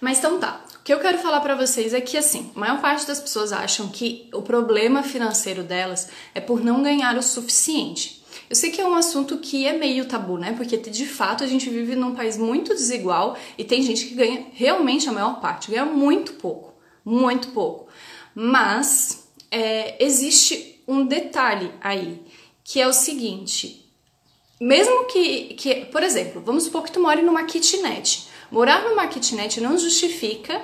Mas então tá. O que eu quero falar para vocês é que assim, a maior parte das pessoas acham que o problema financeiro delas é por não ganhar o suficiente. Eu sei que é um assunto que é meio tabu, né? Porque de fato a gente vive num país muito desigual e tem gente que ganha realmente a maior parte, ganha muito pouco, muito pouco. Mas é, existe um detalhe aí, que é o seguinte: mesmo que, que, por exemplo, vamos supor que tu more numa kitnet. Morar numa kitnet não justifica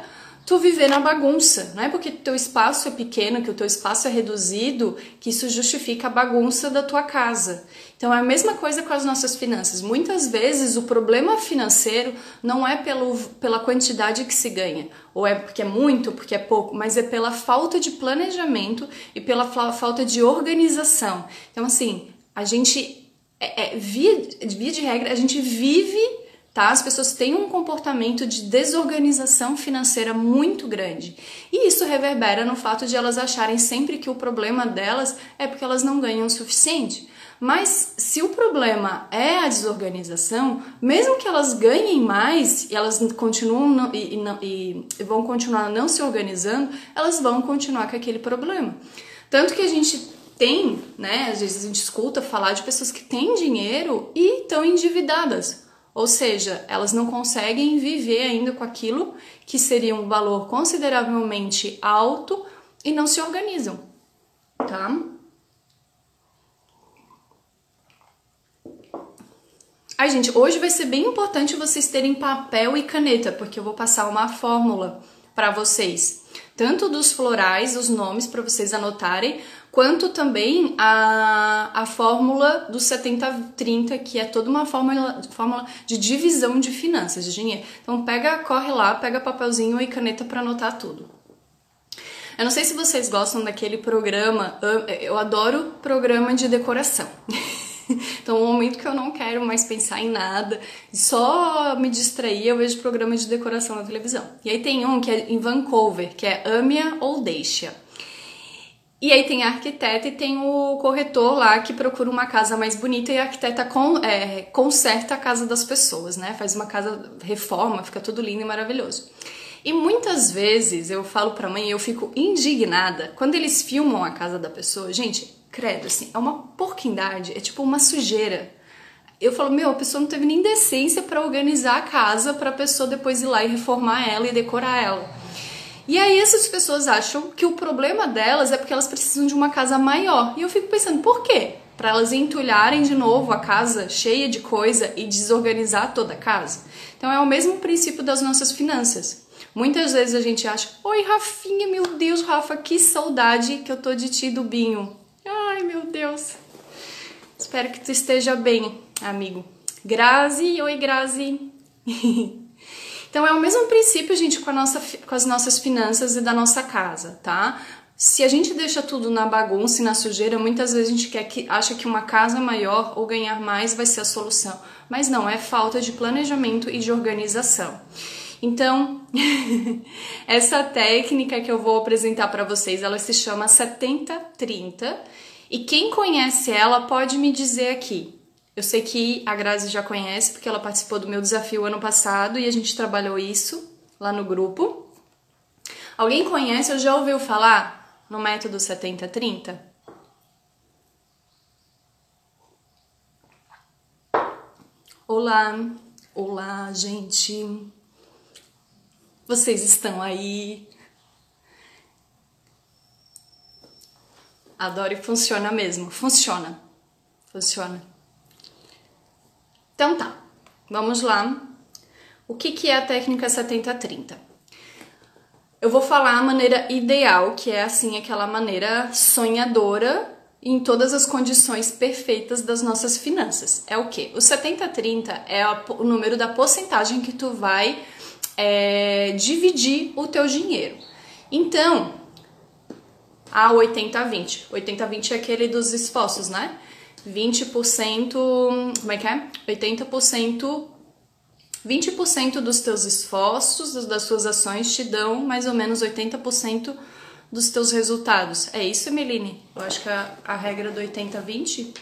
tu viver na bagunça. Não é porque teu espaço é pequeno, que o teu espaço é reduzido, que isso justifica a bagunça da tua casa. Então é a mesma coisa com as nossas finanças. Muitas vezes o problema financeiro não é pelo, pela quantidade que se ganha, ou é porque é muito, porque é pouco, mas é pela falta de planejamento e pela falta de organização. Então, assim, a gente é, é, via, via de regra, a gente vive, tá? As pessoas têm um comportamento de desorganização financeira muito grande. E isso reverbera no fato de elas acharem sempre que o problema delas é porque elas não ganham o suficiente. Mas se o problema é a desorganização, mesmo que elas ganhem mais e elas continuam não, e, e, e vão continuar não se organizando, elas vão continuar com aquele problema. Tanto que a gente tem, né? Às vezes a gente escuta falar de pessoas que têm dinheiro e estão endividadas. Ou seja, elas não conseguem viver ainda com aquilo que seria um valor consideravelmente alto e não se organizam, tá? Ai, gente, hoje vai ser bem importante vocês terem papel e caneta, porque eu vou passar uma fórmula para vocês, tanto dos florais, os nomes para vocês anotarem, quanto também a, a fórmula do 70-30, que é toda uma fórmula, fórmula de divisão de finanças, de dinheiro. Então pega, corre lá, pega papelzinho e caneta para anotar tudo. Eu não sei se vocês gostam daquele programa, eu adoro programa de decoração. Então, no momento que eu não quero mais pensar em nada, só me distrair, eu vejo programa de decoração na televisão. E aí tem um que é em Vancouver, que é Ame-a ou Deixa. E aí tem a arquiteta e tem o corretor lá que procura uma casa mais bonita e a arquiteta con, é, conserta a casa das pessoas, né? Faz uma casa, reforma, fica tudo lindo e maravilhoso. E muitas vezes eu falo pra mãe, eu fico indignada quando eles filmam a casa da pessoa. Gente, credo, assim, é uma porquindade, é tipo uma sujeira. Eu falo, meu, a pessoa não teve nem decência para organizar a casa para a pessoa depois ir lá e reformar ela e decorar ela. E aí essas pessoas acham que o problema delas é porque elas precisam de uma casa maior. E eu fico pensando, por quê? Para elas entulharem de novo a casa cheia de coisa e desorganizar toda a casa? Então é o mesmo princípio das nossas finanças. Muitas vezes a gente acha, oi Rafinha, meu Deus, Rafa, que saudade que eu tô de ti, Dubinho. Ai, meu Deus. Espero que tu esteja bem, amigo. Grazi, oi Grazi. Então é o mesmo princípio, gente, com, nossa, com as nossas finanças e da nossa casa, tá? Se a gente deixa tudo na bagunça e na sujeira, muitas vezes a gente quer que, acha que uma casa maior ou ganhar mais vai ser a solução. Mas não, é falta de planejamento e de organização. Então, essa técnica que eu vou apresentar para vocês, ela se chama 70-30 e quem conhece ela pode me dizer aqui eu sei que a Grazi já conhece, porque ela participou do meu desafio ano passado e a gente trabalhou isso lá no grupo. Alguém conhece ou já ouviu falar no método 70-30? Olá, olá, gente. Vocês estão aí? Adoro e funciona mesmo. Funciona. Funciona. Então tá, vamos lá. O que, que é a técnica 70-30? Eu vou falar a maneira ideal, que é assim, aquela maneira sonhadora em todas as condições perfeitas das nossas finanças. É o que? O 70-30 é o número da porcentagem que tu vai é, dividir o teu dinheiro. Então, a 80-20. 80-20 é aquele dos esforços, né? 20%, como é que é? 80%, 20% dos teus esforços, das suas ações te dão mais ou menos 80% dos teus resultados. É isso, Emeline? Eu acho que a, a regra do 80-20.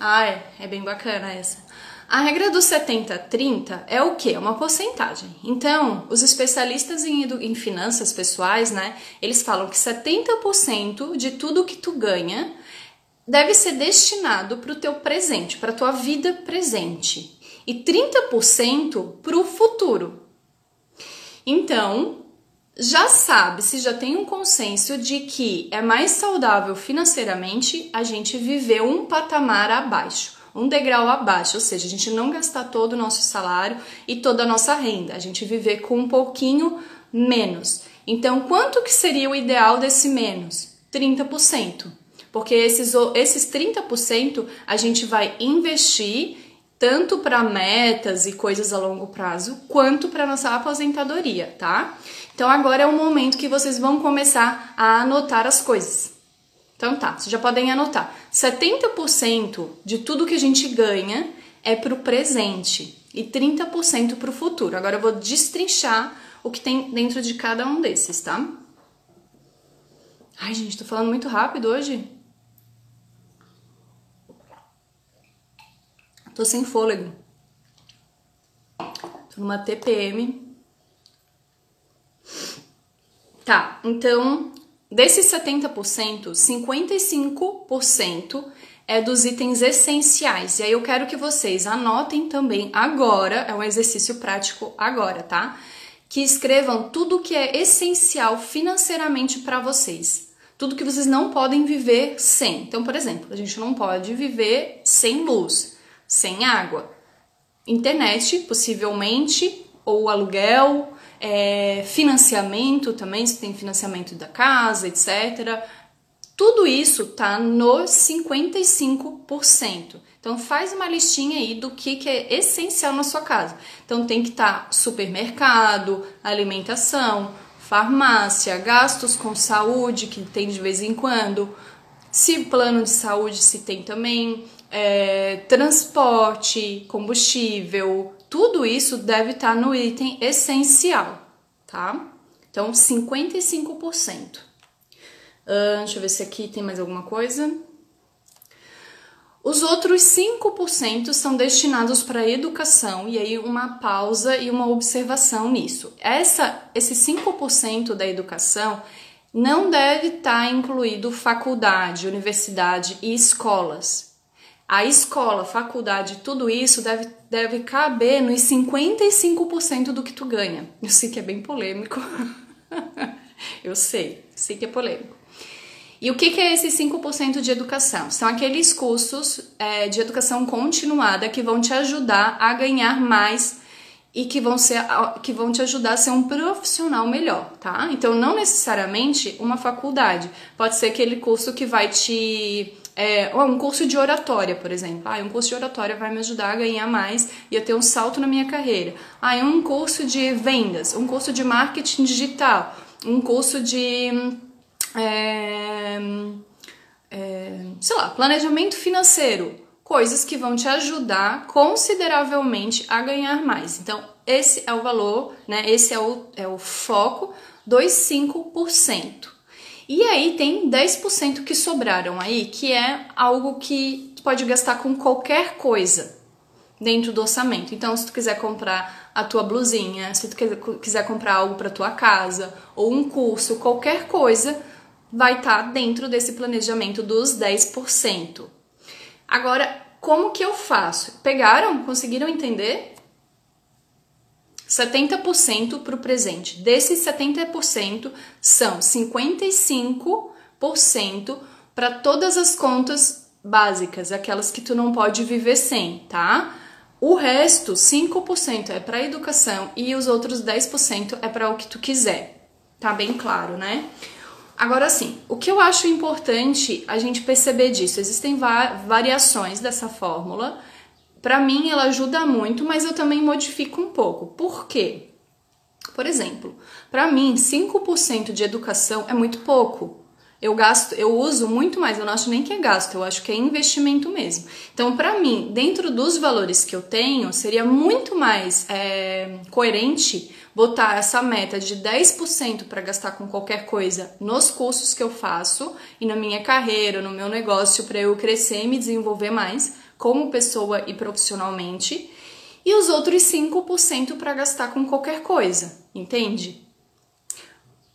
Ah, é, é bem bacana essa. A regra do 70-30 é o que? É uma porcentagem. Então, os especialistas em, em finanças pessoais, né, eles falam que 70% de tudo que tu ganha deve ser destinado para o teu presente, para a tua vida presente. E 30% para o futuro. Então, já sabe, se já tem um consenso de que é mais saudável financeiramente a gente viver um patamar abaixo, um degrau abaixo, ou seja, a gente não gastar todo o nosso salário e toda a nossa renda, a gente viver com um pouquinho menos. Então, quanto que seria o ideal desse menos? 30%. Porque esses, esses 30% a gente vai investir tanto para metas e coisas a longo prazo, quanto para nossa aposentadoria, tá? Então agora é o momento que vocês vão começar a anotar as coisas. Então tá, vocês já podem anotar. 70% de tudo que a gente ganha é para o presente e 30% para o futuro. Agora eu vou destrinchar o que tem dentro de cada um desses, tá? Ai, gente, tô falando muito rápido hoje. Tô sem fôlego. Tô numa TPM. Tá, então, desses 70%, 55% é dos itens essenciais. E aí eu quero que vocês anotem também agora, é um exercício prático agora, tá? Que escrevam tudo que é essencial financeiramente para vocês. Tudo que vocês não podem viver sem. Então, por exemplo, a gente não pode viver sem luz sem água. Internet, possivelmente, ou aluguel, é, financiamento também, se tem financiamento da casa, etc. Tudo isso tá nos 55%. Então faz uma listinha aí do que, que é essencial na sua casa. Então tem que estar tá supermercado, alimentação, farmácia, gastos com saúde, que tem de vez em quando. Se plano de saúde se tem também, é, transporte, combustível, tudo isso deve estar no item essencial, tá? Então, 55%. Uh, deixa eu ver se aqui tem mais alguma coisa. Os outros 5% são destinados para educação, e aí uma pausa e uma observação nisso. Essa, esse 5% da educação não deve estar incluído faculdade, universidade e escolas a escola, faculdade, tudo isso deve, deve caber nos 55% do que tu ganha. Eu sei que é bem polêmico. eu sei, sei que é polêmico. E o que, que é esse 5% de educação? São aqueles cursos é, de educação continuada que vão te ajudar a ganhar mais e que vão, ser, que vão te ajudar a ser um profissional melhor, tá? Então, não necessariamente uma faculdade. Pode ser aquele curso que vai te é, um curso de oratória, por exemplo. Ah, um curso de oratória vai me ajudar a ganhar mais e a ter um salto na minha carreira. Ah, um curso de vendas, um curso de marketing digital, um curso de. É, é, sei lá, planejamento financeiro. Coisas que vão te ajudar consideravelmente a ganhar mais. Então, esse é o valor, né? Esse é o, é o foco dos 5%. E aí tem 10% que sobraram aí, que é algo que tu pode gastar com qualquer coisa dentro do orçamento. Então, se tu quiser comprar a tua blusinha, se tu quiser comprar algo para tua casa ou um curso, qualquer coisa, vai estar tá dentro desse planejamento dos 10%. Agora, como que eu faço? Pegaram? Conseguiram entender? 70% para o presente. Desses 70%, são 55% para todas as contas básicas, aquelas que tu não pode viver sem, tá? O resto, 5% é para educação e os outros 10% é para o que tu quiser. Tá bem claro, né? Agora sim, o que eu acho importante a gente perceber disso, existem variações dessa fórmula para mim, ela ajuda muito, mas eu também modifico um pouco. Por quê? Por exemplo, para mim, 5% de educação é muito pouco. Eu gasto, eu uso muito mais, eu não acho nem que é gasto, eu acho que é investimento mesmo. Então, para mim, dentro dos valores que eu tenho, seria muito mais é, coerente botar essa meta de 10% para gastar com qualquer coisa nos cursos que eu faço e na minha carreira, no meu negócio, para eu crescer e me desenvolver mais como pessoa e profissionalmente, e os outros 5% para gastar com qualquer coisa, entende?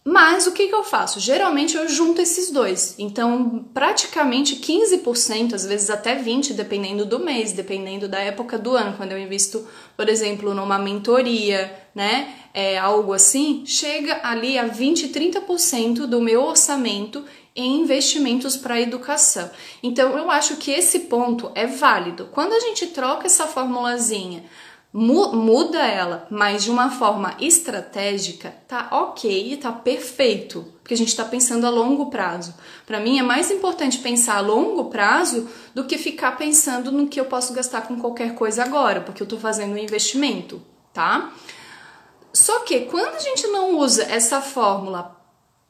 Mas o que, que eu faço? Geralmente eu junto esses dois. Então, praticamente 15%, às vezes até 20%, dependendo do mês, dependendo da época do ano. Quando eu invisto, por exemplo, numa mentoria, né? É, algo assim, chega ali a 20, 30% do meu orçamento em investimentos para educação. Então, eu acho que esse ponto é válido. Quando a gente troca essa formulazinha muda ela, mas de uma forma estratégica, tá ok, tá perfeito, porque a gente está pensando a longo prazo. Para mim é mais importante pensar a longo prazo do que ficar pensando no que eu posso gastar com qualquer coisa agora, porque eu estou fazendo um investimento, tá? Só que quando a gente não usa essa fórmula,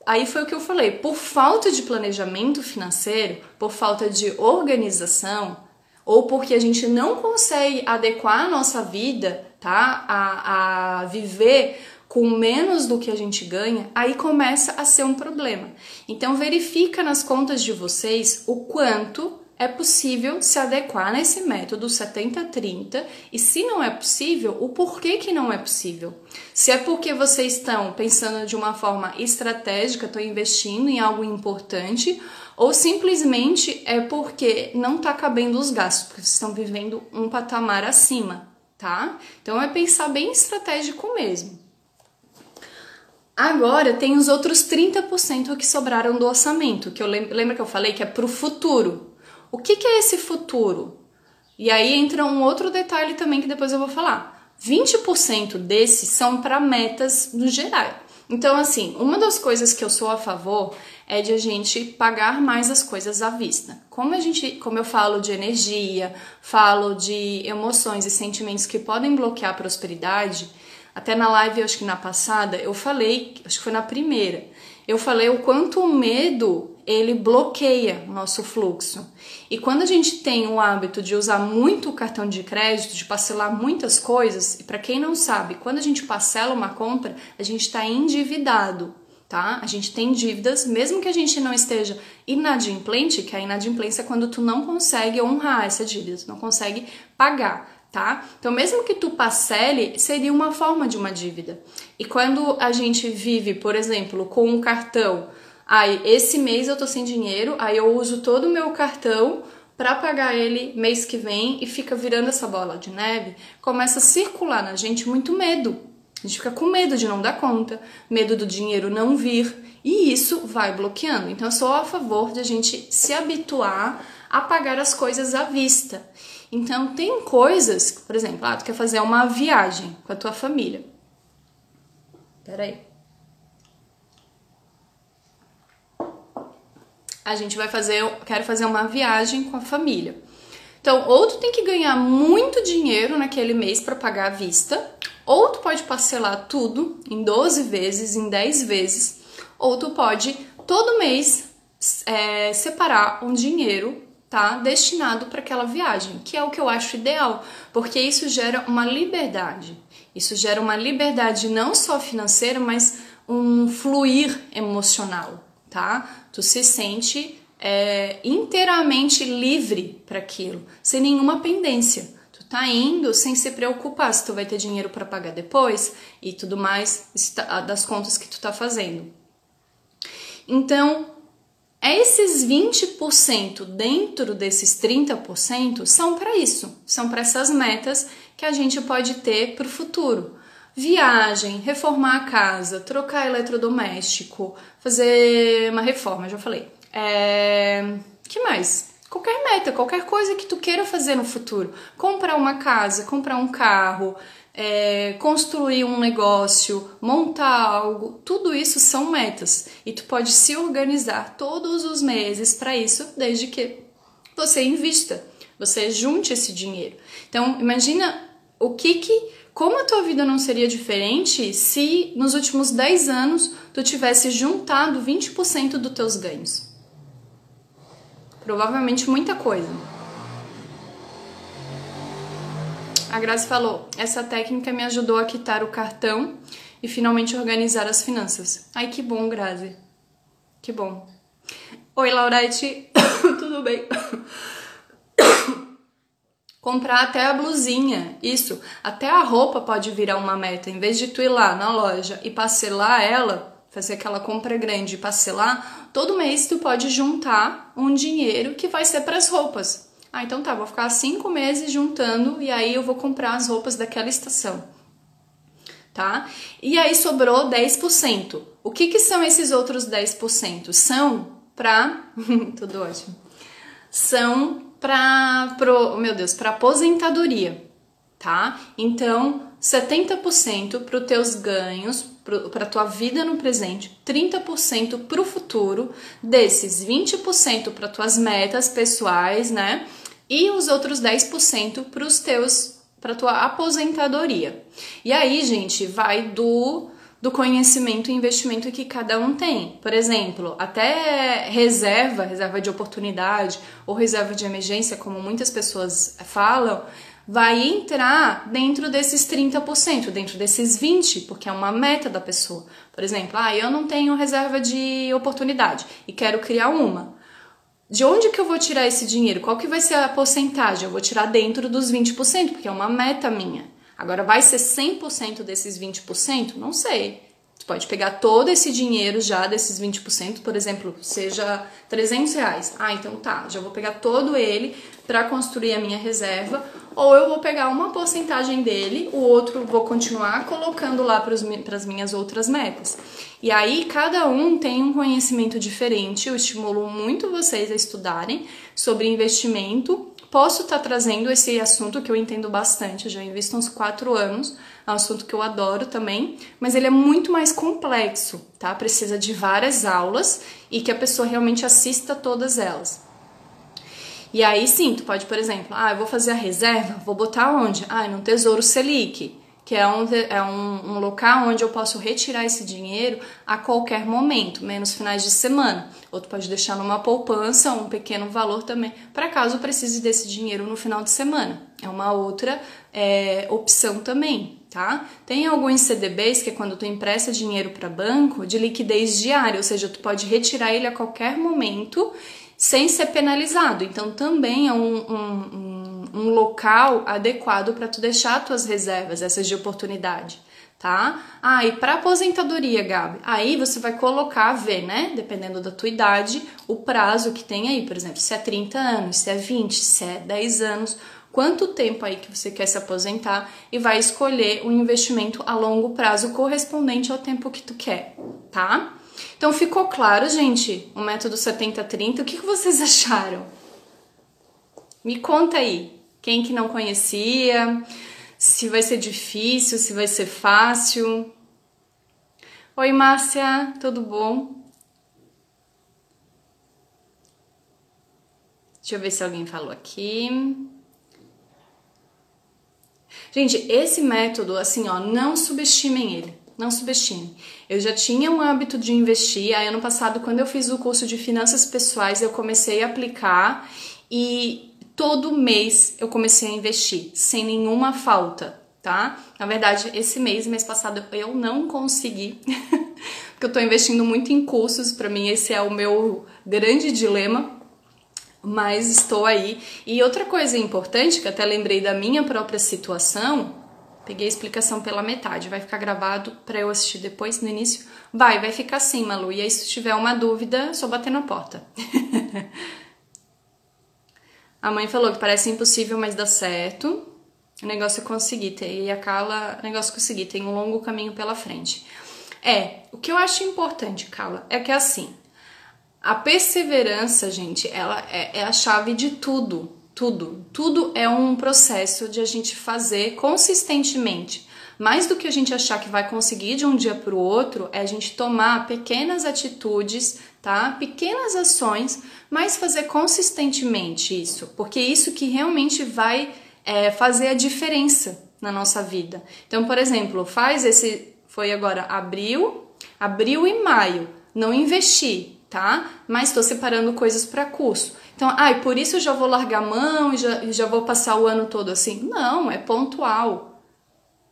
aí foi o que eu falei, por falta de planejamento financeiro, por falta de organização, ou porque a gente não consegue adequar a nossa vida, tá? A, a viver com menos do que a gente ganha, aí começa a ser um problema. Então verifica nas contas de vocês o quanto é possível se adequar nesse método 70-30 e se não é possível, o porquê que não é possível. Se é porque vocês estão pensando de uma forma estratégica, estão investindo em algo importante, ou simplesmente é porque não está cabendo os gastos, porque vocês estão vivendo um patamar acima, tá? Então é pensar bem estratégico mesmo. Agora tem os outros 30% que sobraram do orçamento, que eu lembro, lembra que eu falei que é para o futuro. O que, que é esse futuro? E aí entra um outro detalhe também que depois eu vou falar. 20% desses são para metas no geral. Então, assim, uma das coisas que eu sou a favor é de a gente pagar mais as coisas à vista. Como a gente, como eu falo de energia, falo de emoções e sentimentos que podem bloquear a prosperidade, até na live, acho que na passada, eu falei, acho que foi na primeira, eu falei o quanto o medo ele bloqueia o nosso fluxo. E quando a gente tem o hábito de usar muito o cartão de crédito, de parcelar muitas coisas, e para quem não sabe, quando a gente parcela uma compra, a gente está endividado tá? A gente tem dívidas, mesmo que a gente não esteja inadimplente, que a inadimplência é quando tu não consegue honrar essa dívida, tu não consegue pagar, tá? Então, mesmo que tu parcele, seria uma forma de uma dívida. E quando a gente vive, por exemplo, com um cartão, aí esse mês eu tô sem dinheiro, aí eu uso todo o meu cartão para pagar ele mês que vem e fica virando essa bola de neve, começa a circular na gente muito medo, a gente fica com medo de não dar conta, medo do dinheiro não vir, e isso vai bloqueando. Então, eu sou a favor de a gente se habituar a pagar as coisas à vista. Então, tem coisas, por exemplo, ah, tu quer fazer uma viagem com a tua família. Peraí. A gente vai fazer, eu quero fazer uma viagem com a família. Então, ou tu tem que ganhar muito dinheiro naquele mês para pagar à vista, ou tu pode parcelar tudo em 12 vezes, em 10 vezes, ou tu pode todo mês é, separar um dinheiro tá destinado para aquela viagem, que é o que eu acho ideal, porque isso gera uma liberdade. Isso gera uma liberdade não só financeira, mas um fluir emocional, tá? Tu se sente é, inteiramente livre para aquilo, sem nenhuma pendência tá indo sem se preocupar se tu vai ter dinheiro para pagar depois e tudo mais das contas que tu tá fazendo. Então, esses 20% dentro desses 30% são para isso, são para essas metas que a gente pode ter para o futuro. Viagem, reformar a casa, trocar eletrodoméstico, fazer uma reforma, já falei. É... que mais? qualquer meta, qualquer coisa que tu queira fazer no futuro. Comprar uma casa, comprar um carro, é, construir um negócio, montar algo, tudo isso são metas e tu pode se organizar todos os meses para isso, desde que você invista, você junte esse dinheiro. Então, imagina o que que como a tua vida não seria diferente se nos últimos 10 anos tu tivesse juntado 20% dos teus ganhos? Provavelmente muita coisa. A Grazi falou: essa técnica me ajudou a quitar o cartão e finalmente organizar as finanças. Ai, que bom, Grazi. Que bom. Oi, Laurete. Tudo bem? Comprar até a blusinha, isso. Até a roupa pode virar uma meta. Em vez de tu ir lá na loja e parcelar ela, fazer aquela compra grande e parcelar, todo mês tu pode juntar um dinheiro que vai ser para as roupas. Ah, então tá, vou ficar cinco meses juntando e aí eu vou comprar as roupas daquela estação. Tá? E aí sobrou 10%. O que, que são esses outros 10%? São para. Tudo ótimo. São para. Meu Deus, para aposentadoria. Tá? Então, 70% para os teus ganhos, para a tua vida no presente, 30% para o futuro, desses 20% para tuas metas pessoais, né? E os outros 10% para os teus para tua aposentadoria. E aí, gente, vai do do conhecimento e investimento que cada um tem. Por exemplo, até reserva, reserva de oportunidade ou reserva de emergência, como muitas pessoas falam, vai entrar dentro desses 30%, dentro desses 20%, porque é uma meta da pessoa. Por exemplo, ah, eu não tenho reserva de oportunidade e quero criar uma. De onde que eu vou tirar esse dinheiro? Qual que vai ser a porcentagem? Eu vou tirar dentro dos 20%, porque é uma meta minha. Agora, vai ser 100% desses 20%? Não sei. Você pode pegar todo esse dinheiro já desses 20%, por exemplo, seja 300 reais. Ah, então tá, já vou pegar todo ele para construir a minha reserva, ou eu vou pegar uma porcentagem dele, o outro vou continuar colocando lá para as minhas outras metas. E aí cada um tem um conhecimento diferente. Eu estimulo muito vocês a estudarem sobre investimento. Posso estar tá trazendo esse assunto que eu entendo bastante, eu já invisto uns quatro anos, é um assunto que eu adoro também, mas ele é muito mais complexo, tá? Precisa de várias aulas e que a pessoa realmente assista todas elas. E aí sim, tu pode, por exemplo, ah, eu vou fazer a reserva, vou botar onde? Ah, no Tesouro Selic, que é, um, é um, um local onde eu posso retirar esse dinheiro a qualquer momento, menos finais de semana. Ou tu pode deixar numa poupança um pequeno valor também, para caso precise desse dinheiro no final de semana. É uma outra é, opção também, tá? Tem alguns CDBs que é quando tu empresta dinheiro para banco de liquidez diária, ou seja, tu pode retirar ele a qualquer momento sem ser penalizado. Então também é um, um, um, local adequado para tu deixar tuas reservas, essas de oportunidade. Tá? Ah, e para aposentadoria, Gabi, aí você vai colocar, ver, né? Dependendo da tua idade, o prazo que tem aí, por exemplo, se é 30 anos, se é 20, se é 10 anos, quanto tempo aí que você quer se aposentar e vai escolher o um investimento a longo prazo correspondente ao tempo que tu quer, tá? Então ficou claro, gente, o método 70-30. O que, que vocês acharam? Me conta aí. Quem que não conhecia? Se vai ser difícil, se vai ser fácil. Oi, Márcia, tudo bom? Deixa eu ver se alguém falou aqui. Gente, esse método, assim, ó, não subestimem ele. Não subestime. Eu já tinha um hábito de investir. Aí, ano passado, quando eu fiz o curso de finanças pessoais, eu comecei a aplicar e todo mês eu comecei a investir, sem nenhuma falta, tá? Na verdade, esse mês, mês passado, eu não consegui, porque eu tô investindo muito em cursos. Para mim, esse é o meu grande dilema. Mas estou aí. E outra coisa importante, que até lembrei da minha própria situação, Peguei a explicação pela metade, vai ficar gravado para eu assistir depois no início? Vai, vai ficar assim, Malu. E aí, se tiver uma dúvida, só bater na porta. a mãe falou que parece impossível, mas dá certo. O negócio é conseguir. E a Carla, o negócio é conseguir. Tem um longo caminho pela frente. É, o que eu acho importante, Carla, é que é assim. A perseverança, gente, ela é, é a chave de tudo tudo. Tudo é um processo de a gente fazer consistentemente. Mais do que a gente achar que vai conseguir de um dia para o outro, é a gente tomar pequenas atitudes, tá? Pequenas ações, mas fazer consistentemente isso, porque é isso que realmente vai é, fazer a diferença na nossa vida. Então, por exemplo, faz esse. Foi agora abril, abril e maio. Não investi, tá? Mas estou separando coisas para curso. Então, ai, ah, por isso eu já vou largar a mão e já, já vou passar o ano todo assim. Não, é pontual.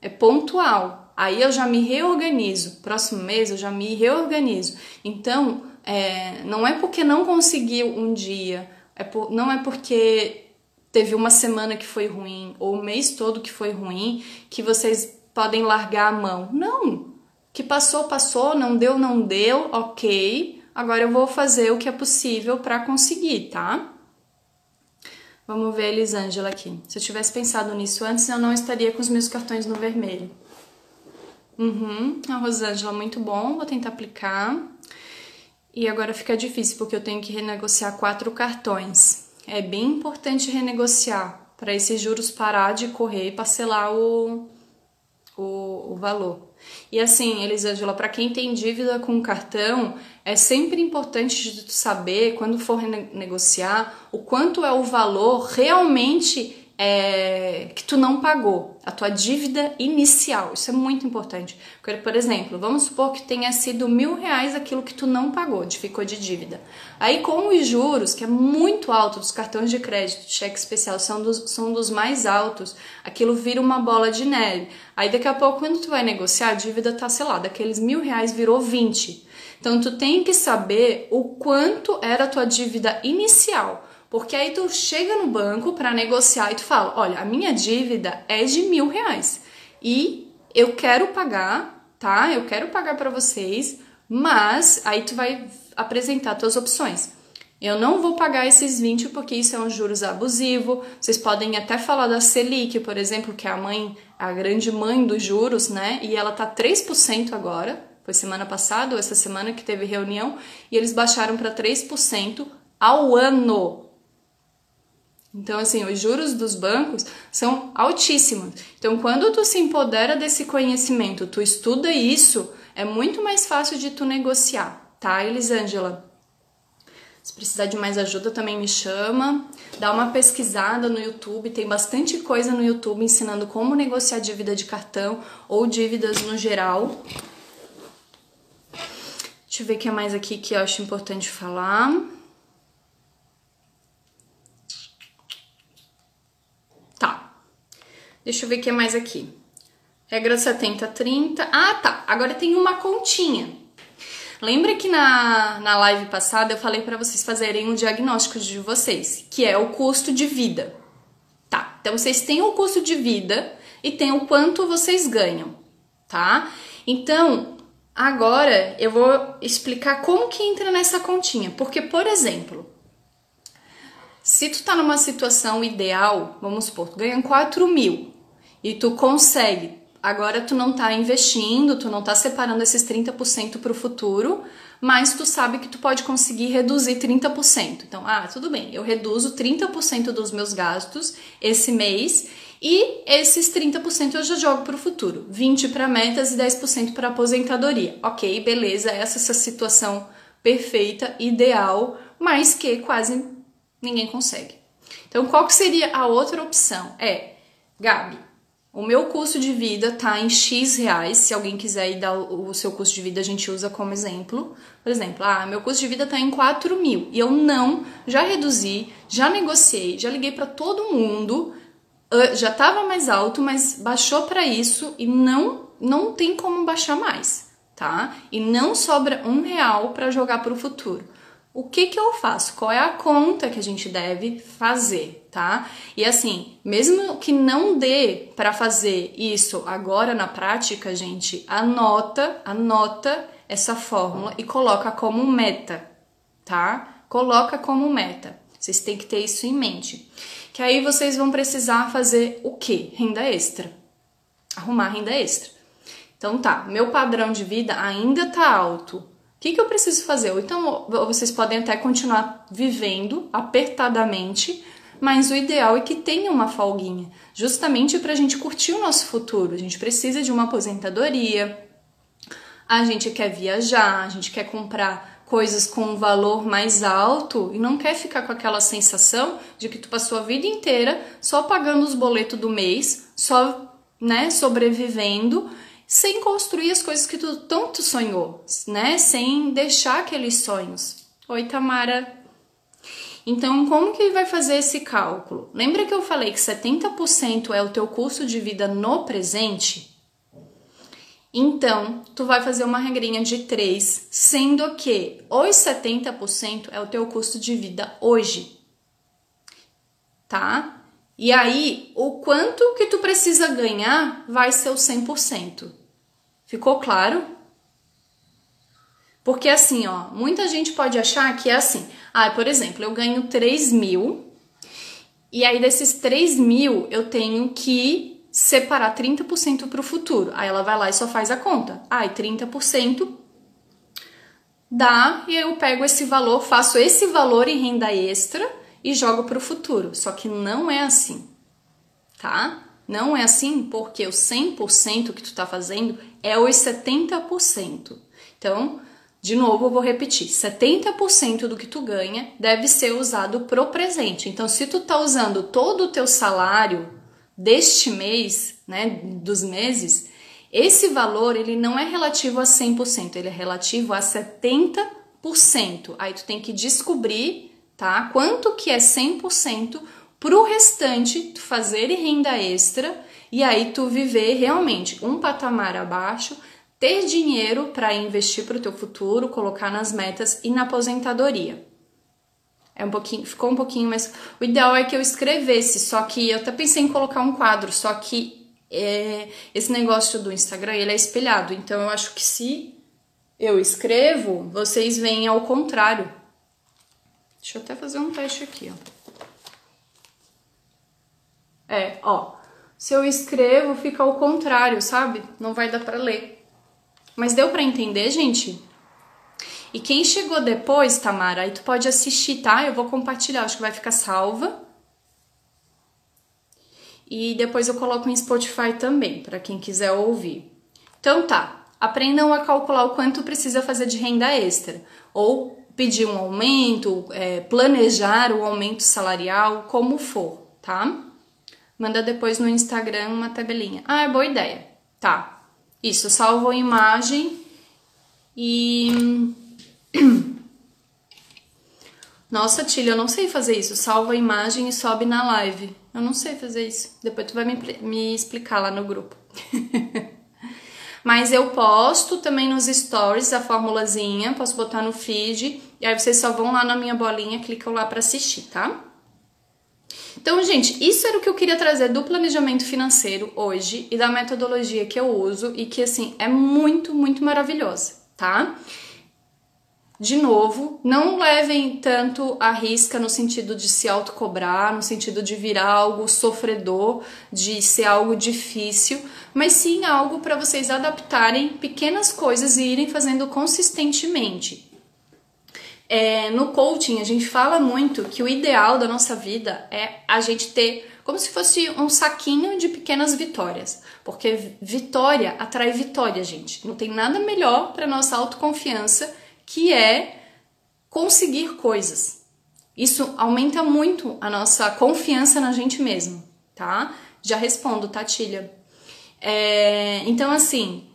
É pontual. Aí eu já me reorganizo. Próximo mês eu já me reorganizo. Então, é, não é porque não conseguiu um dia, é por, não é porque teve uma semana que foi ruim ou o mês todo que foi ruim, que vocês podem largar a mão. Não. Que passou, passou, não deu, não deu, ok. Agora eu vou fazer o que é possível para conseguir, tá? Vamos ver a Elisângela aqui. Se eu tivesse pensado nisso antes, eu não estaria com os meus cartões no vermelho. Uhum, a Rosângela, muito bom, vou tentar aplicar. E agora fica difícil porque eu tenho que renegociar quatro cartões. É bem importante renegociar para esses juros parar de correr e parcelar o, o, o valor. E assim, Elisângela, para quem tem dívida com cartão, é sempre importante saber, quando for negociar, o quanto é o valor realmente é, que tu não pagou, a tua dívida inicial. Isso é muito importante. Porque, por exemplo, vamos supor que tenha sido mil reais aquilo que tu não pagou, ficou de dívida. Aí, com os juros, que é muito alto dos cartões de crédito, cheque especial, são dos, são dos mais altos, aquilo vira uma bola de neve. Aí, daqui a pouco, quando tu vai negociar, a dívida tá, sei lá, daqueles mil reais virou 20. Então, tu tem que saber o quanto era a tua dívida inicial porque aí tu chega no banco para negociar e tu fala: olha, a minha dívida é de mil reais e eu quero pagar, tá? Eu quero pagar para vocês, mas aí tu vai apresentar tuas opções. Eu não vou pagar esses 20 porque isso é um juros abusivo. Vocês podem até falar da Selic, por exemplo, que é a mãe, a grande mãe dos juros, né? E ela tá 3% agora. Foi semana passada ou essa semana que teve reunião e eles baixaram para 3% ao ano. Então, assim, os juros dos bancos são altíssimos. Então, quando tu se empodera desse conhecimento, tu estuda isso, é muito mais fácil de tu negociar, tá, Elisângela? Se precisar de mais ajuda, também me chama. Dá uma pesquisada no YouTube, tem bastante coisa no YouTube ensinando como negociar dívida de cartão ou dívidas no geral. Deixa eu ver o que é mais aqui que eu acho importante falar. Deixa eu ver o que é mais aqui. Regra 70, 30. Ah, tá. Agora tem uma continha. Lembra que na, na live passada eu falei para vocês fazerem um diagnóstico de vocês, que é o custo de vida. Tá. Então vocês têm o custo de vida e tem o quanto vocês ganham, tá? Então, agora eu vou explicar como que entra nessa continha. Porque, por exemplo, se tu tá numa situação ideal, vamos supor, tu ganha 4 mil e tu consegue, agora tu não tá investindo, tu não tá separando esses 30% para o futuro, mas tu sabe que tu pode conseguir reduzir 30%. Então, ah, tudo bem, eu reduzo 30% dos meus gastos esse mês e esses 30% eu já jogo para o futuro. 20 para metas e 10% para aposentadoria. OK, beleza, essa é essa situação perfeita, ideal, mas que quase ninguém consegue. Então, qual que seria a outra opção? É, Gabi, o meu custo de vida tá em X reais. Se alguém quiser ir dar o seu custo de vida, a gente usa como exemplo. Por exemplo, ah, meu custo de vida tá em 4 mil e eu não, já reduzi, já negociei, já liguei para todo mundo, já tava mais alto, mas baixou para isso e não, não tem como baixar mais, tá? E não sobra um real para jogar para o futuro o que que eu faço? Qual é a conta que a gente deve fazer, tá? E assim, mesmo que não dê para fazer isso agora na prática, gente, anota, anota essa fórmula e coloca como meta, tá? Coloca como meta. Vocês têm que ter isso em mente. Que aí vocês vão precisar fazer o quê? Renda extra. Arrumar renda extra. Então tá, meu padrão de vida ainda tá alto, que, que eu preciso fazer? Ou então vocês podem até continuar vivendo apertadamente, mas o ideal é que tenha uma folguinha, justamente para a gente curtir o nosso futuro. A gente precisa de uma aposentadoria, a gente quer viajar, a gente quer comprar coisas com um valor mais alto e não quer ficar com aquela sensação de que tu passou a vida inteira só pagando os boletos do mês, só né, sobrevivendo sem construir as coisas que tu tanto sonhou, né? Sem deixar aqueles sonhos. Oi, Tamara. Então, como que vai fazer esse cálculo? Lembra que eu falei que 70% é o teu custo de vida no presente? Então, tu vai fazer uma regrinha de 3, sendo que os 70% é o teu custo de vida hoje. Tá? E aí, o quanto que tu precisa ganhar vai ser o 100%. Ficou claro? Porque assim, ó, muita gente pode achar que é assim. Ah, por exemplo, eu ganho 3 mil e aí desses 3 mil eu tenho que separar 30% para o futuro. Aí ela vai lá e só faz a conta. Ah, e 30% dá e eu pego esse valor, faço esse valor em renda extra e jogo para o futuro. Só que não é assim, tá? Não é assim porque o 100% que tu tá fazendo é os 70%. Então, de novo, eu vou repetir: 70% do que tu ganha deve ser usado pro presente. Então, se tu tá usando todo o teu salário deste mês, né, dos meses, esse valor ele não é relativo a 100%, ele é relativo a 70%. Aí tu tem que descobrir, tá? Quanto que é 100% pro restante tu fazer renda extra e aí tu viver realmente um patamar abaixo ter dinheiro para investir para o teu futuro, colocar nas metas e na aposentadoria. É um pouquinho, ficou um pouquinho, mas o ideal é que eu escrevesse, só que eu até pensei em colocar um quadro, só que é, esse negócio do Instagram ele é espelhado, então eu acho que se eu escrevo, vocês veem ao contrário. Deixa eu até fazer um teste aqui, ó. É, ó. Se eu escrevo, fica ao contrário, sabe? Não vai dar para ler. Mas deu para entender, gente? E quem chegou depois, Tamara, aí tu pode assistir, tá? Eu vou compartilhar, acho que vai ficar salva. E depois eu coloco em Spotify também, para quem quiser ouvir. Então tá, aprendam a calcular o quanto precisa fazer de renda extra. Ou pedir um aumento, é, planejar o aumento salarial, como for, tá? Manda depois no Instagram uma tabelinha. Ah, é boa ideia. Tá, isso, salvo a imagem e. Nossa, Tilha, eu não sei fazer isso. Salva a imagem e sobe na live. Eu não sei fazer isso. Depois tu vai me, me explicar lá no grupo. Mas eu posto também nos stories a formulazinha, posso botar no feed, e aí vocês só vão lá na minha bolinha, clicam lá para assistir, tá? Então, gente, isso era o que eu queria trazer do planejamento financeiro hoje e da metodologia que eu uso e que, assim, é muito, muito maravilhosa, tá? De novo, não levem tanto a risca no sentido de se autocobrar, no sentido de virar algo sofredor, de ser algo difícil, mas sim algo para vocês adaptarem pequenas coisas e irem fazendo consistentemente. É, no coaching, a gente fala muito que o ideal da nossa vida é a gente ter como se fosse um saquinho de pequenas vitórias. Porque vitória atrai vitória, gente. Não tem nada melhor para nossa autoconfiança que é conseguir coisas. Isso aumenta muito a nossa confiança na gente mesmo, tá? Já respondo, Tatilha. É, então, assim,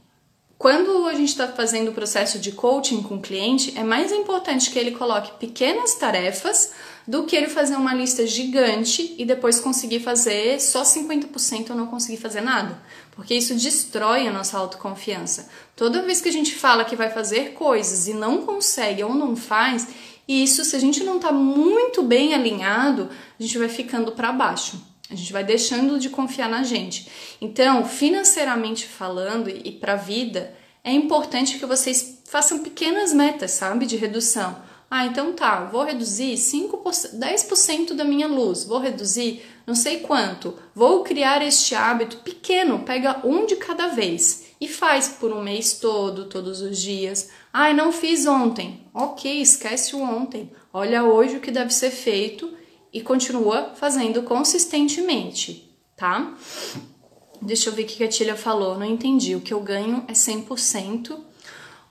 quando a gente está fazendo o processo de coaching com o cliente, é mais importante que ele coloque pequenas tarefas do que ele fazer uma lista gigante e depois conseguir fazer só 50% ou não conseguir fazer nada. Porque isso destrói a nossa autoconfiança. Toda vez que a gente fala que vai fazer coisas e não consegue ou não faz, isso, se a gente não está muito bem alinhado, a gente vai ficando para baixo. A gente vai deixando de confiar na gente. Então, financeiramente falando e para a vida, é importante que vocês façam pequenas metas, sabe, de redução. Ah, então tá, vou reduzir 5%, 10% da minha luz, vou reduzir não sei quanto, vou criar este hábito pequeno, pega um de cada vez e faz por um mês todo, todos os dias. Ah, não fiz ontem. Ok, esquece o ontem. Olha hoje o que deve ser feito e continua fazendo consistentemente, tá? Deixa eu ver o que a Tília falou, não entendi. O que eu ganho é 100%,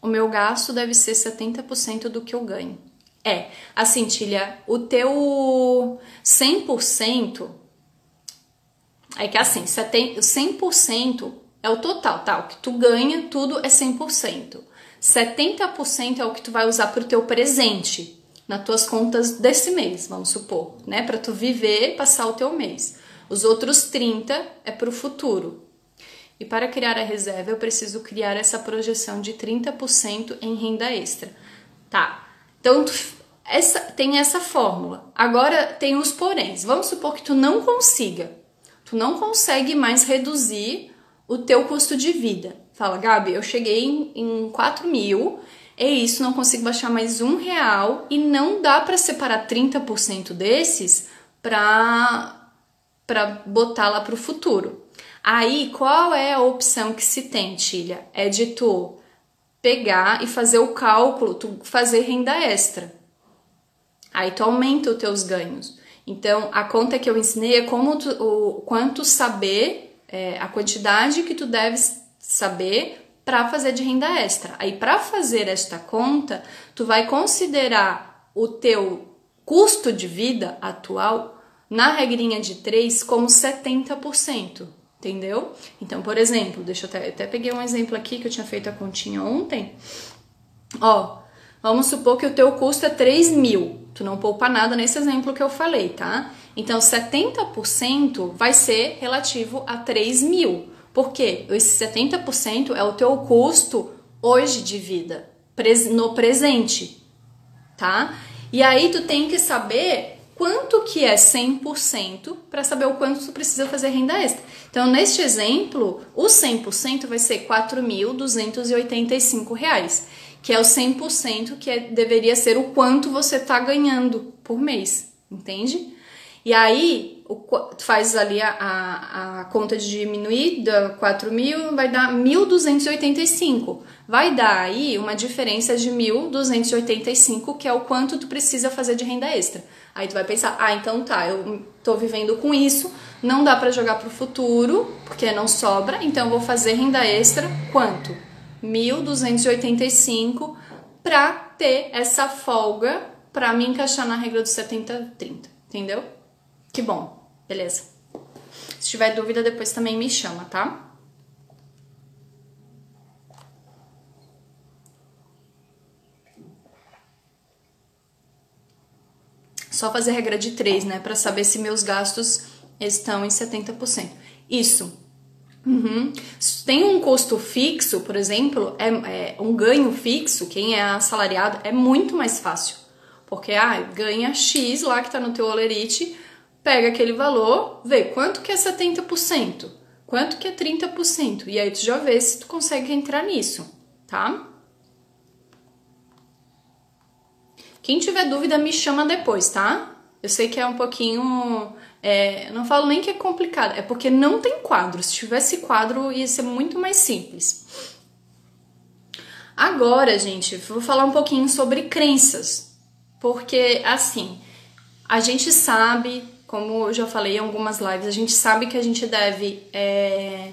o meu gasto deve ser 70% do que eu ganho. É, assim, Tília, o teu 100% é que assim, 100% é o total, tá? O que tu ganha, tudo é 100%. 70% é o que tu vai usar pro teu presente nas tuas contas desse mês, vamos supor, né? Para tu viver, passar o teu mês. Os outros 30 é para o futuro. E para criar a reserva, eu preciso criar essa projeção de 30% em renda extra. Tá. Então, essa, tem essa fórmula. Agora tem os poréns. Vamos supor que tu não consiga. Tu não consegue mais reduzir o teu custo de vida. Fala, Gabi, eu cheguei em, em 4 mil, é isso, não consigo baixar mais um real e não dá para separar 30% desses para para botar lá para o futuro. Aí, qual é a opção que se tem, Tilha? É de tu pegar e fazer o cálculo, tu fazer renda extra. Aí tu aumenta os teus ganhos. Então, a conta que eu ensinei é como tu, o quanto saber, é, a quantidade que tu deves saber para fazer de renda extra. Aí, para fazer esta conta, tu vai considerar o teu custo de vida atual na regrinha de 3 como 70%. Entendeu? Então, por exemplo, deixa eu até, até peguei um exemplo aqui que eu tinha feito a continha ontem. Ó, vamos supor que o teu custo é 3 mil. Tu não poupa nada nesse exemplo que eu falei, tá? Então, 70% vai ser relativo a 3 mil. Por quê? Esse 70% é o teu custo hoje de vida, no presente, tá? E aí tu tem que saber quanto que é 100% para saber o quanto tu precisa fazer renda extra. Então, neste exemplo, o 100% vai ser R$ 4.285 que é o 100% que é, deveria ser o quanto você está ganhando por mês, entende? E aí, o, faz ali a, a, a, conta de diminuir da 4 mil, vai dar 1.285. Vai dar aí uma diferença de 1.285, que é o quanto tu precisa fazer de renda extra. Aí tu vai pensar, ah, então tá, eu tô vivendo com isso, não dá para jogar pro futuro, porque não sobra, então eu vou fazer renda extra quanto? 1285 para ter essa folga para me encaixar na regra do 70-30, entendeu? Que bom, beleza. Se tiver dúvida, depois também me chama, tá? Só fazer regra de 3, né? Para saber se meus gastos estão em 70%. Isso Uhum. Tem um custo fixo, por exemplo, é, é, um ganho fixo, quem é assalariado, é muito mais fácil. Porque ah, ganha X lá que tá no teu olerite, pega aquele valor, vê quanto que é 70%, quanto que é 30%, e aí tu já vê se tu consegue entrar nisso, tá? Quem tiver dúvida me chama depois, tá? Eu sei que é um pouquinho é, não falo nem que é complicado, é porque não tem quadro. Se tivesse quadro, ia ser muito mais simples. Agora, gente, vou falar um pouquinho sobre crenças. Porque, assim, a gente sabe, como eu já falei em algumas lives, a gente sabe que a gente deve é,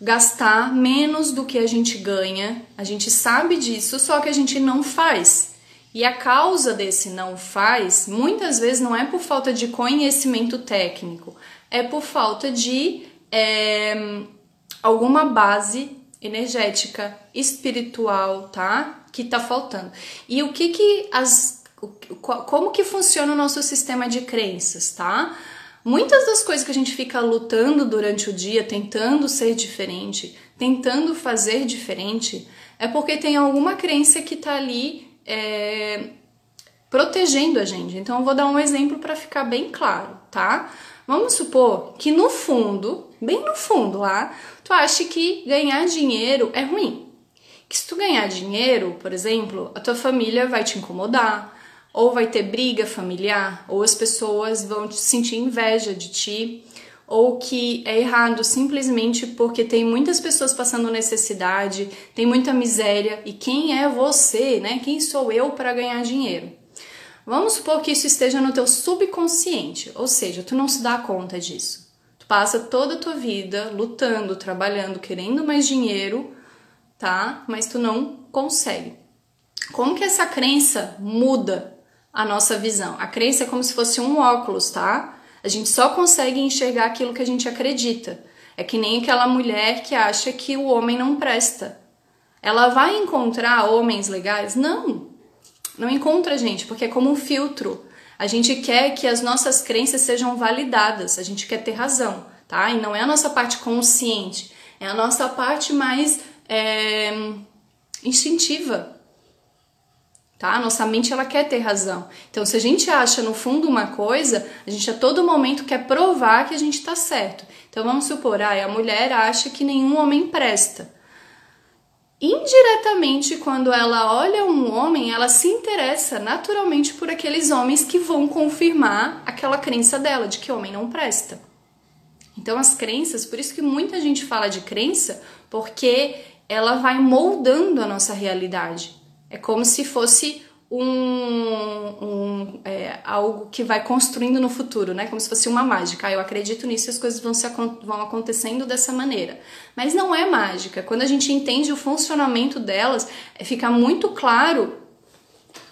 gastar menos do que a gente ganha. A gente sabe disso, só que a gente não faz. E a causa desse não faz, muitas vezes não é por falta de conhecimento técnico, é por falta de é, alguma base energética, espiritual, tá? Que tá faltando. E o que que as como que funciona o nosso sistema de crenças, tá? Muitas das coisas que a gente fica lutando durante o dia, tentando ser diferente, tentando fazer diferente, é porque tem alguma crença que tá ali é, protegendo a gente. Então, eu vou dar um exemplo para ficar bem claro, tá? Vamos supor que no fundo, bem no fundo lá, tu acha que ganhar dinheiro é ruim. Que se tu ganhar dinheiro, por exemplo, a tua família vai te incomodar, ou vai ter briga familiar, ou as pessoas vão te sentir inveja de ti, ou que é errado simplesmente porque tem muitas pessoas passando necessidade, tem muita miséria e quem é você, né? Quem sou eu para ganhar dinheiro? Vamos supor que isso esteja no teu subconsciente, ou seja, tu não se dá conta disso. Tu passa toda a tua vida lutando, trabalhando, querendo mais dinheiro, tá? Mas tu não consegue. Como que essa crença muda a nossa visão? A crença é como se fosse um óculos, tá? A gente só consegue enxergar aquilo que a gente acredita. É que nem aquela mulher que acha que o homem não presta. Ela vai encontrar homens legais? Não. Não encontra, gente, porque é como um filtro. A gente quer que as nossas crenças sejam validadas, a gente quer ter razão, tá? E não é a nossa parte consciente, é a nossa parte mais é, instintiva. Tá? Nossa mente ela quer ter razão. Então, se a gente acha no fundo uma coisa, a gente a todo momento quer provar que a gente está certo. Então, vamos supor, ah, a mulher acha que nenhum homem presta. Indiretamente, quando ela olha um homem, ela se interessa naturalmente por aqueles homens que vão confirmar aquela crença dela de que homem não presta. Então, as crenças, por isso que muita gente fala de crença, porque ela vai moldando a nossa realidade. É como se fosse um, um é, algo que vai construindo no futuro, né? Como se fosse uma mágica. Ah, eu acredito nisso e as coisas vão, se, vão acontecendo dessa maneira. Mas não é mágica. Quando a gente entende o funcionamento delas, é, fica muito claro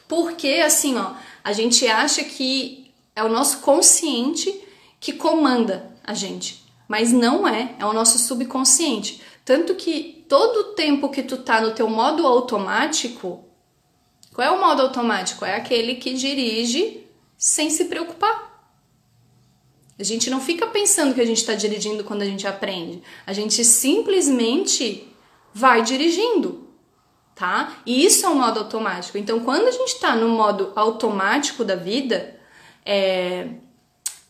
porque, assim, ó, a gente acha que é o nosso consciente que comanda a gente. Mas não é, é o nosso subconsciente. Tanto que todo o tempo que tu tá no teu modo automático, qual é o modo automático? É aquele que dirige sem se preocupar. A gente não fica pensando que a gente está dirigindo quando a gente aprende. A gente simplesmente vai dirigindo, tá? E isso é um modo automático. Então, quando a gente está no modo automático da vida, é,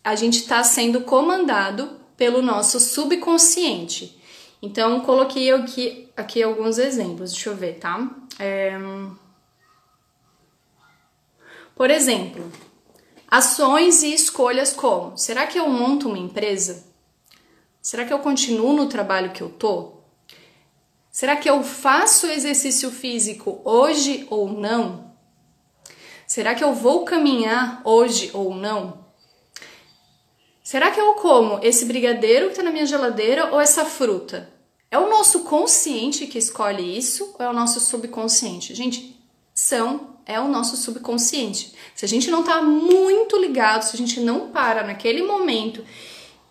a gente está sendo comandado pelo nosso subconsciente. Então, coloquei aqui, aqui alguns exemplos, deixa eu ver, tá? É... Por exemplo, ações e escolhas como: será que eu monto uma empresa? Será que eu continuo no trabalho que eu tô? Será que eu faço exercício físico hoje ou não? Será que eu vou caminhar hoje ou não? Será que eu como esse brigadeiro que está na minha geladeira ou essa fruta? É o nosso consciente que escolhe isso ou é o nosso subconsciente? Gente, são é o nosso subconsciente. Se a gente não está muito ligado, se a gente não para naquele momento,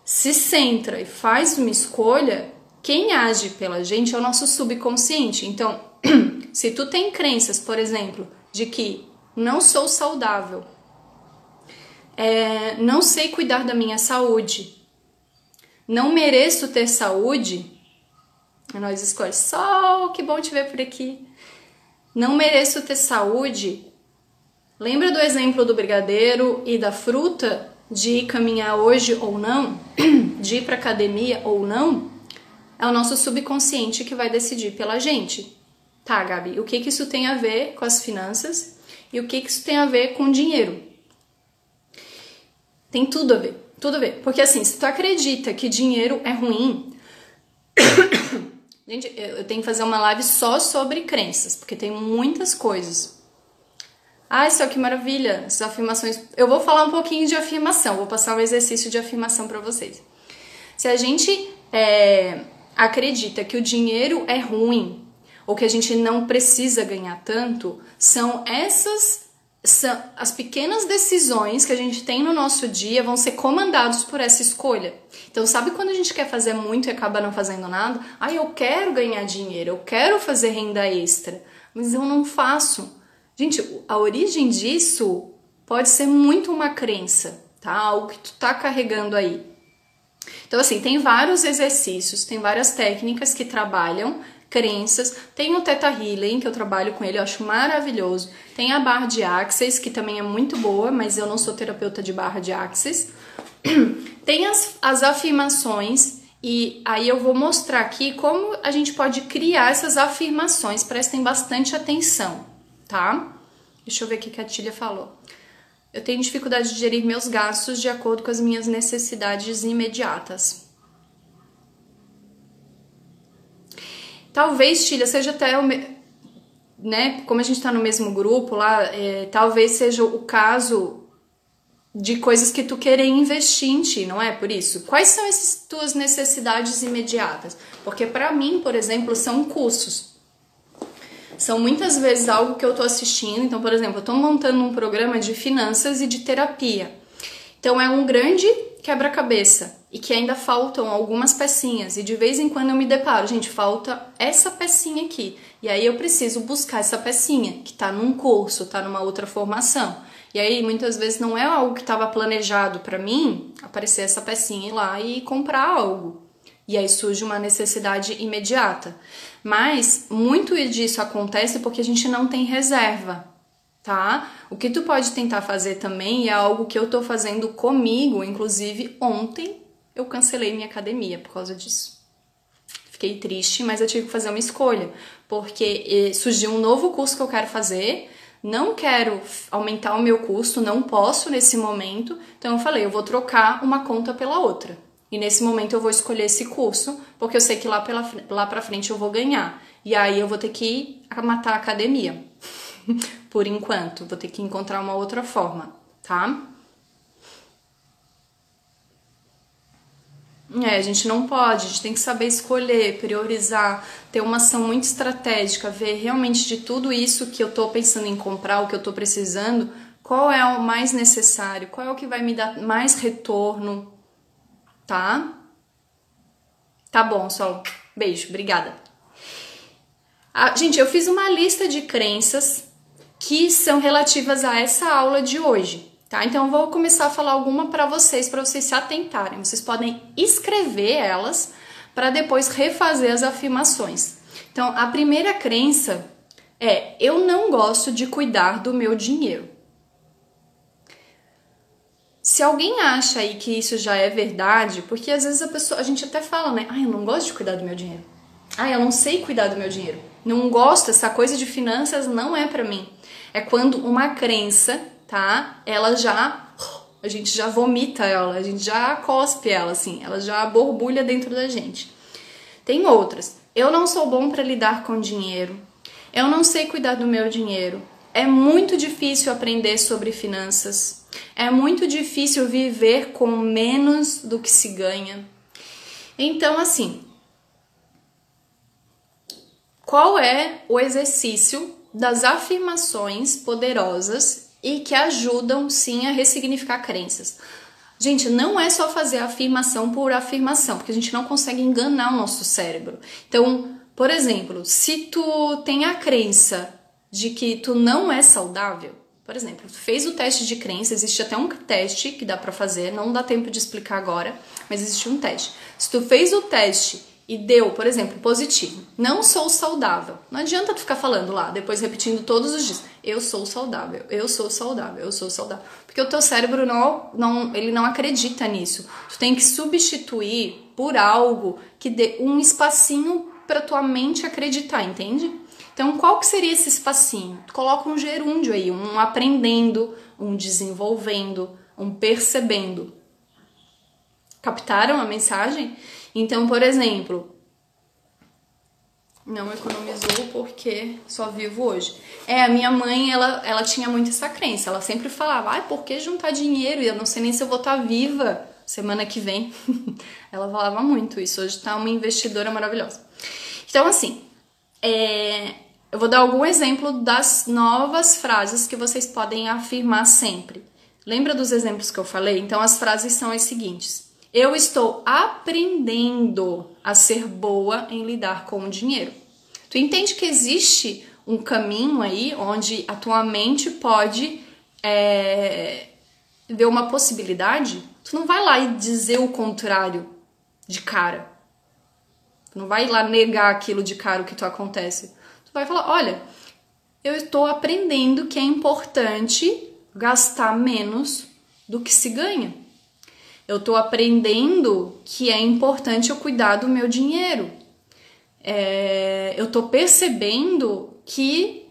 se centra e faz uma escolha, quem age pela gente é o nosso subconsciente. Então, se tu tem crenças, por exemplo, de que não sou saudável, é, não sei cuidar da minha saúde, não mereço ter saúde, nós escolhemos, sol, que bom te ver por aqui. Não mereço ter saúde. Lembra do exemplo do brigadeiro e da fruta de ir caminhar hoje ou não, de ir para academia ou não? É o nosso subconsciente que vai decidir pela gente. Tá, Gabi, o que, que isso tem a ver com as finanças e o que, que isso tem a ver com dinheiro? Tem tudo a ver, tudo a ver. Porque assim, se tu acredita que dinheiro é ruim. Gente, eu tenho que fazer uma live só sobre crenças, porque tem muitas coisas. Ai, só que maravilha, essas afirmações. Eu vou falar um pouquinho de afirmação, vou passar um exercício de afirmação para vocês. Se a gente é, acredita que o dinheiro é ruim, ou que a gente não precisa ganhar tanto, são essas são as pequenas decisões que a gente tem no nosso dia vão ser comandados por essa escolha. Então, sabe quando a gente quer fazer muito e acaba não fazendo nada? Ah, eu quero ganhar dinheiro, eu quero fazer renda extra, mas eu não faço. Gente, a origem disso pode ser muito uma crença, tá? Algo que tu tá carregando aí. Então, assim, tem vários exercícios, tem várias técnicas que trabalham crenças. Tem o Teta Healing, que eu trabalho com ele, eu acho maravilhoso. Tem a barra de Axis, que também é muito boa, mas eu não sou terapeuta de barra de Axis. Tem as, as afirmações, e aí eu vou mostrar aqui como a gente pode criar essas afirmações. Prestem bastante atenção, tá? Deixa eu ver o que a Tília falou. Eu tenho dificuldade de gerir meus gastos de acordo com as minhas necessidades imediatas. Talvez, Tilha, seja até o. Né, como a gente está no mesmo grupo lá, é, talvez seja o caso de coisas que tu querer investir em ti, não é por isso? Quais são essas tuas necessidades imediatas? Porque para mim, por exemplo, são cursos. São muitas vezes algo que eu tô assistindo. Então, por exemplo, eu tô montando um programa de finanças e de terapia. Então é um grande quebra-cabeça e que ainda faltam algumas pecinhas e de vez em quando eu me deparo, gente, falta essa pecinha aqui. E aí eu preciso buscar essa pecinha que tá num curso, tá numa outra formação. E aí muitas vezes não é algo que estava planejado para mim, aparecer essa pecinha ir lá e comprar algo. E aí surge uma necessidade imediata. Mas muito disso acontece porque a gente não tem reserva. tá? O que tu pode tentar fazer também é algo que eu tô fazendo comigo, inclusive ontem eu cancelei minha academia por causa disso. Fiquei triste, mas eu tive que fazer uma escolha, porque surgiu um novo curso que eu quero fazer, não quero aumentar o meu custo, não posso nesse momento, então eu falei, eu vou trocar uma conta pela outra. E nesse momento eu vou escolher esse curso, porque eu sei que lá, pela, lá pra frente eu vou ganhar. E aí eu vou ter que matar a academia. Por enquanto, vou ter que encontrar uma outra forma, tá? É, a gente não pode, a gente tem que saber escolher, priorizar, ter uma ação muito estratégica, ver realmente de tudo isso que eu tô pensando em comprar, o que eu tô precisando, qual é o mais necessário, qual é o que vai me dar mais retorno, tá? Tá bom, Sol. Beijo, obrigada. Ah, gente, eu fiz uma lista de crenças que são relativas a essa aula de hoje, tá? Então eu vou começar a falar alguma para vocês, para vocês se atentarem. Vocês podem escrever elas para depois refazer as afirmações. Então, a primeira crença é: eu não gosto de cuidar do meu dinheiro. Se alguém acha aí que isso já é verdade, porque às vezes a pessoa, a gente até fala, né? Ah, eu não gosto de cuidar do meu dinheiro. Ah, eu não sei cuidar do meu dinheiro. Não gosto, essa coisa de finanças não é para mim. É quando uma crença, tá? Ela já a gente já vomita ela, a gente já cospe ela assim, ela já borbulha dentro da gente. Tem outras. Eu não sou bom para lidar com dinheiro. Eu não sei cuidar do meu dinheiro. É muito difícil aprender sobre finanças. É muito difícil viver com menos do que se ganha. Então, assim, qual é o exercício das afirmações poderosas e que ajudam sim a ressignificar crenças? Gente, não é só fazer afirmação por afirmação, porque a gente não consegue enganar o nosso cérebro. Então, por exemplo, se tu tem a crença de que tu não é saudável, por exemplo, fez o teste de crença, existe até um teste que dá para fazer, não dá tempo de explicar agora, mas existe um teste. Se tu fez o teste e deu, por exemplo, positivo, não sou saudável. Não adianta tu ficar falando lá, depois repetindo todos os dias, eu sou saudável, eu sou saudável, eu sou saudável. Porque o teu cérebro não, não, ele não acredita nisso. Tu tem que substituir por algo que dê um espacinho para tua mente acreditar, entende? Então, qual que seria esse espacinho? Tu coloca um gerúndio aí, um aprendendo, um desenvolvendo, um percebendo. Captaram a mensagem? Então, por exemplo, não economizou porque só vivo hoje. É, a minha mãe, ela, ela tinha muito essa crença. Ela sempre falava, ai, por que juntar dinheiro? Eu não sei nem se eu vou estar tá viva semana que vem. ela falava muito isso. Hoje tá uma investidora maravilhosa. Então, assim, é, eu vou dar algum exemplo das novas frases que vocês podem afirmar sempre. Lembra dos exemplos que eu falei? Então as frases são as seguintes: Eu estou aprendendo a ser boa em lidar com o dinheiro. Tu entende que existe um caminho aí onde a tua mente pode é, ver uma possibilidade? Tu não vai lá e dizer o contrário de cara. Tu não vai lá negar aquilo de cara o que tu acontece Tu vai falar: olha, eu estou aprendendo que é importante gastar menos do que se ganha. Eu estou aprendendo que é importante eu cuidar do meu dinheiro. É, eu estou percebendo que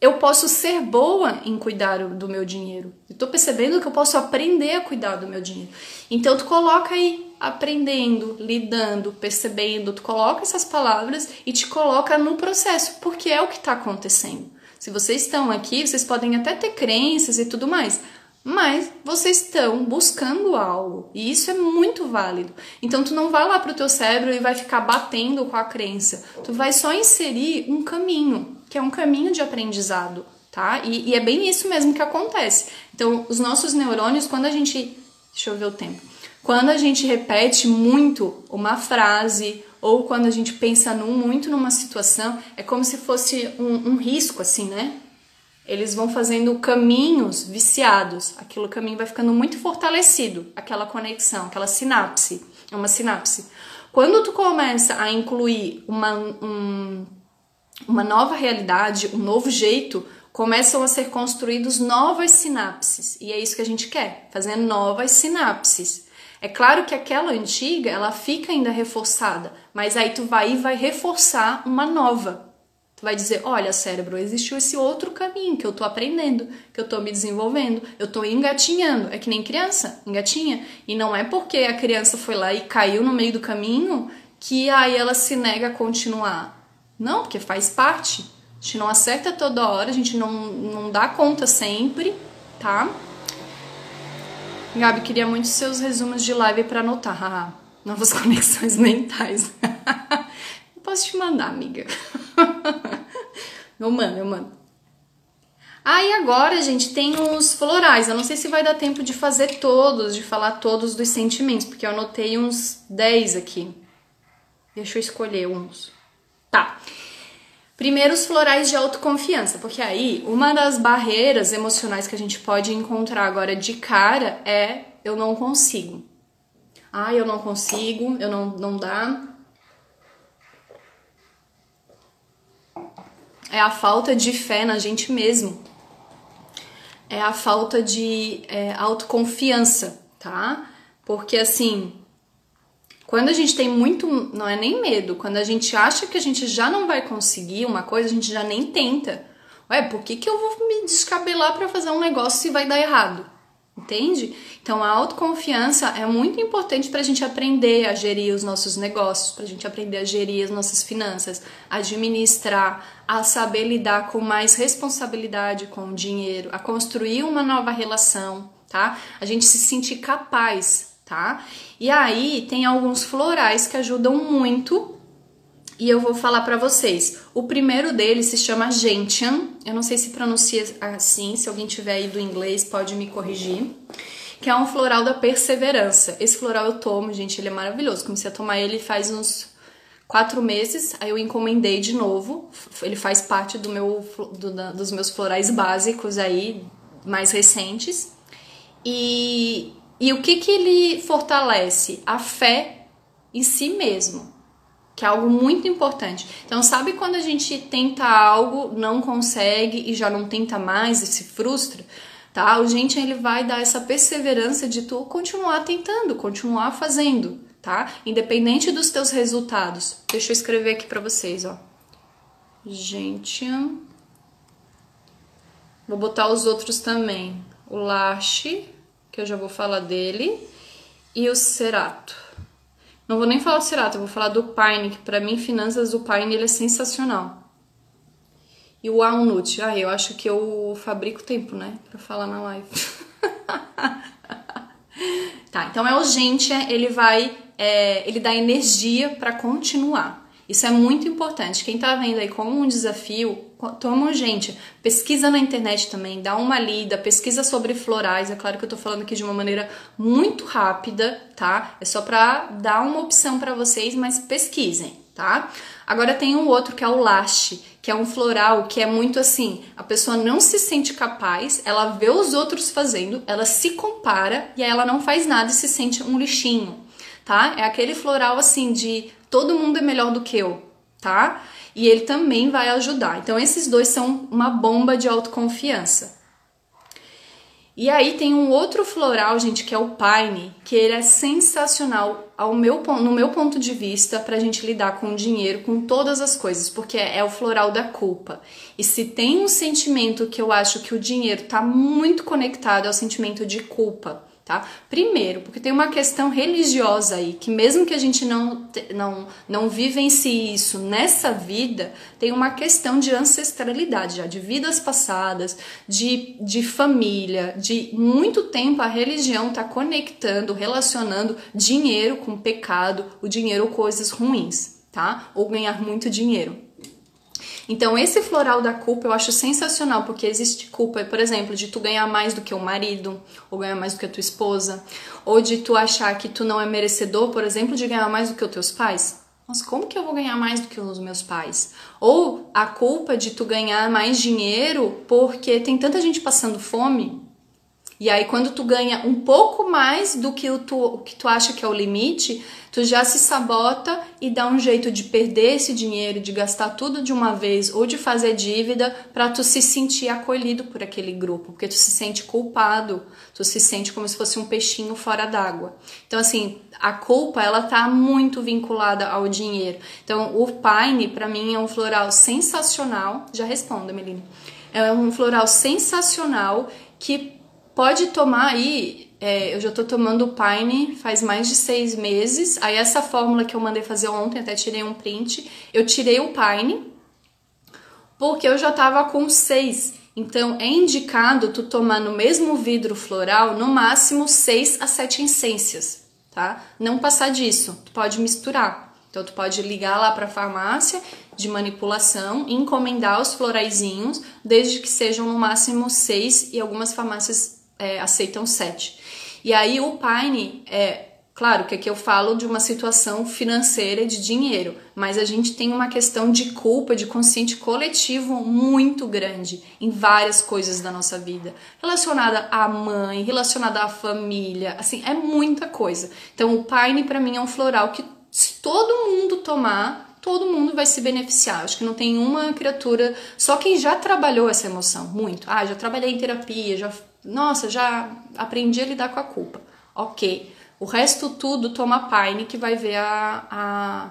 eu posso ser boa em cuidar do meu dinheiro. Eu tô percebendo que eu posso aprender a cuidar do meu dinheiro. Então tu coloca aí aprendendo, lidando, percebendo, tu coloca essas palavras e te coloca no processo, porque é o que está acontecendo. Se vocês estão aqui, vocês podem até ter crenças e tudo mais, mas vocês estão buscando algo e isso é muito válido. Então tu não vai lá pro teu cérebro e vai ficar batendo com a crença. Tu vai só inserir um caminho que é um caminho de aprendizado, tá? E, e é bem isso mesmo que acontece. Então, os nossos neurônios, quando a gente. Deixa eu ver o tempo. Quando a gente repete muito uma frase ou quando a gente pensa num, muito numa situação, é como se fosse um, um risco, assim, né? Eles vão fazendo caminhos viciados. Aquilo caminho vai ficando muito fortalecido, aquela conexão, aquela sinapse. É uma sinapse. Quando tu começa a incluir uma, um, uma nova realidade, um novo jeito, começam a ser construídos novas sinapses. E é isso que a gente quer, fazer novas sinapses. É claro que aquela antiga, ela fica ainda reforçada, mas aí tu vai e vai reforçar uma nova. Tu vai dizer, olha, cérebro, existiu esse outro caminho que eu tô aprendendo, que eu tô me desenvolvendo, eu tô engatinhando. É que nem criança, engatinha. E não é porque a criança foi lá e caiu no meio do caminho que aí ela se nega a continuar. Não, porque faz parte. A gente não acerta toda hora, a gente não, não dá conta sempre, tá? Gabi, queria muito seus resumos de live para anotar. novas conexões mentais. posso te mandar, amiga. eu mando, eu mando. Aí ah, agora, gente, tem os florais. Eu não sei se vai dar tempo de fazer todos, de falar todos dos sentimentos, porque eu anotei uns 10 aqui. Deixa eu escolher uns. Tá. Primeiro, os florais de autoconfiança, porque aí uma das barreiras emocionais que a gente pode encontrar agora de cara é eu não consigo. Ah, eu não consigo, eu não, não dá. É a falta de fé na gente mesmo. É a falta de é, autoconfiança, tá? Porque assim, quando a gente tem muito, não é nem medo, quando a gente acha que a gente já não vai conseguir uma coisa, a gente já nem tenta. Ué, por que, que eu vou me descabelar para fazer um negócio se vai dar errado? Entende? Então a autoconfiança é muito importante para a gente aprender a gerir os nossos negócios, para a gente aprender a gerir as nossas finanças, administrar, a saber lidar com mais responsabilidade com o dinheiro, a construir uma nova relação, tá? A gente se sentir capaz tá? E aí tem alguns florais que ajudam muito e eu vou falar para vocês. O primeiro deles se chama Gentian, eu não sei se pronuncia assim, se alguém tiver aí do inglês pode me corrigir. Que é um floral da perseverança. Esse floral eu tomo, gente, ele é maravilhoso. Comecei a tomar ele faz uns quatro meses, aí eu encomendei de novo. Ele faz parte do meu, do, dos meus florais básicos aí, mais recentes. E e o que, que ele fortalece? A fé em si mesmo, que é algo muito importante. Então, sabe quando a gente tenta algo, não consegue e já não tenta mais e se frustra? Tá? O gente ele vai dar essa perseverança de tu continuar tentando, continuar fazendo, tá? Independente dos teus resultados. Deixa eu escrever aqui para vocês, ó. Gente, vou botar os outros também. O lache que eu já vou falar dele, e o Cerato. Não vou nem falar do Cerato, eu vou falar do Pine, que para mim, finanças do Pine, ele é sensacional. E o Alnut, ah, eu acho que eu fabrico tempo, né, para falar na live. tá, então é urgente, ele vai, é, ele dá energia para continuar. Isso é muito importante. Quem está vendo aí como um desafio, toma urgente. Pesquisa na internet também, dá uma lida, pesquisa sobre florais. É claro que eu estou falando aqui de uma maneira muito rápida, tá? É só para dar uma opção para vocês, mas pesquisem, tá? Agora tem um outro que é o lache, que é um floral que é muito assim, a pessoa não se sente capaz, ela vê os outros fazendo, ela se compara e aí ela não faz nada e se sente um lixinho, tá? É aquele floral assim de todo mundo é melhor do que eu, tá? E ele também vai ajudar. Então, esses dois são uma bomba de autoconfiança. E aí tem um outro floral, gente, que é o Pine, que ele é sensacional ao meu, no meu ponto de vista para a gente lidar com o dinheiro, com todas as coisas, porque é, é o floral da culpa. E se tem um sentimento que eu acho que o dinheiro está muito conectado é o sentimento de culpa tá? Primeiro, porque tem uma questão religiosa aí, que mesmo que a gente não, não, não vivencie isso nessa vida, tem uma questão de ancestralidade, já de vidas passadas, de, de família, de muito tempo a religião está conectando, relacionando dinheiro com pecado, o dinheiro coisas ruins, tá? Ou ganhar muito dinheiro. Então, esse floral da culpa eu acho sensacional, porque existe culpa, por exemplo, de tu ganhar mais do que o marido, ou ganhar mais do que a tua esposa, ou de tu achar que tu não é merecedor, por exemplo, de ganhar mais do que os teus pais. Mas como que eu vou ganhar mais do que os meus pais? Ou a culpa de tu ganhar mais dinheiro porque tem tanta gente passando fome E aí, quando tu ganha um pouco mais do que o, tu, o que tu acha que é o limite, tu já se sabota e dá um jeito de perder esse dinheiro, de gastar tudo de uma vez ou de fazer dívida para tu se sentir acolhido por aquele grupo, porque tu se sente culpado, tu se sente como se fosse um peixinho fora d'água. Então, assim, a culpa ela tá muito vinculada ao dinheiro. Então, o Pine para mim é um floral sensacional. Já responda, Meline. É um floral sensacional que pode tomar aí. É, eu já tô tomando o Pine faz mais de seis meses. Aí, essa fórmula que eu mandei fazer ontem, até tirei um print. Eu tirei o Pine porque eu já tava com seis. Então, é indicado tu tomar no mesmo vidro floral no máximo seis a sete essências, tá? Não passar disso. Tu pode misturar. Então, tu pode ligar lá para a farmácia de manipulação encomendar os floraizinhos, desde que sejam no máximo seis e algumas farmácias é, aceitam sete. E aí o Pine é Claro que aqui eu falo de uma situação financeira de dinheiro, mas a gente tem uma questão de culpa, de consciente coletivo muito grande em várias coisas da nossa vida, relacionada à mãe, relacionada à família, assim, é muita coisa. Então o Pine para mim é um floral que se todo mundo tomar, todo mundo vai se beneficiar. Acho que não tem uma criatura, só quem já trabalhou essa emoção, muito. Ah, já trabalhei em terapia, já nossa, já aprendi a lidar com a culpa. Ok. O resto tudo toma Pine que vai ver a, a,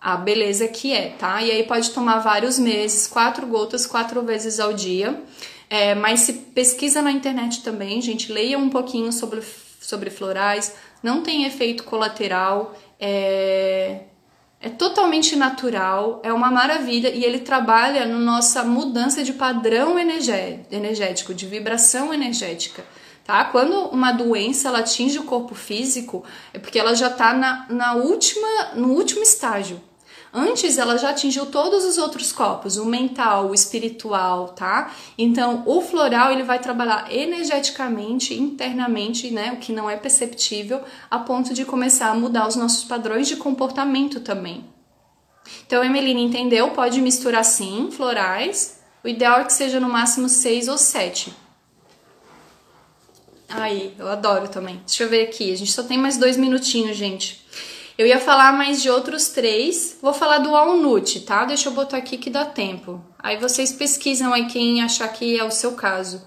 a beleza que é, tá? E aí pode tomar vários meses, quatro gotas, quatro vezes ao dia. É, mas se pesquisa na internet também, gente, leia um pouquinho sobre, sobre florais, não tem efeito colateral, é, é totalmente natural, é uma maravilha e ele trabalha na nossa mudança de padrão energético, de vibração energética. Tá? Quando uma doença ela atinge o corpo físico, é porque ela já está na, na última, no último estágio. Antes ela já atingiu todos os outros corpos, o mental, o espiritual, tá? Então, o floral ele vai trabalhar energeticamente, internamente, né, o que não é perceptível, a ponto de começar a mudar os nossos padrões de comportamento também. Então, Emeline entendeu? Pode misturar sim, florais. O ideal é que seja no máximo seis ou sete. Aí, eu adoro também. Deixa eu ver aqui. A gente só tem mais dois minutinhos, gente. Eu ia falar mais de outros três. Vou falar do walnut, tá? Deixa eu botar aqui que dá tempo. Aí vocês pesquisam aí quem achar que é o seu caso.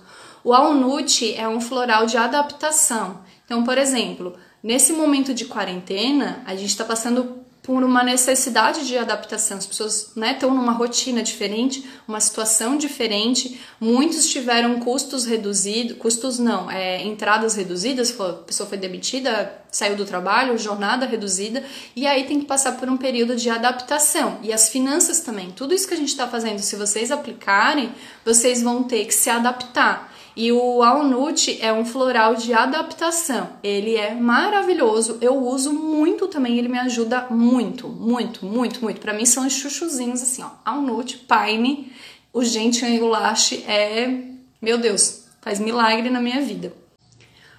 O walnut é um floral de adaptação. Então, por exemplo, nesse momento de quarentena, a gente está passando por uma necessidade de adaptação. As pessoas né, estão numa rotina diferente, uma situação diferente. Muitos tiveram custos reduzidos, custos não, é, entradas reduzidas, a pessoa foi demitida, saiu do trabalho, jornada reduzida, e aí tem que passar por um período de adaptação. E as finanças também. Tudo isso que a gente está fazendo, se vocês aplicarem, vocês vão ter que se adaptar. E o Alnut é um floral de adaptação. Ele é maravilhoso. Eu uso muito também, ele me ajuda muito, muito, muito, muito. Para mim são os chuchuzinhos assim, ó. Alnut, Pine, o Gentian Ulache é, meu Deus, faz milagre na minha vida.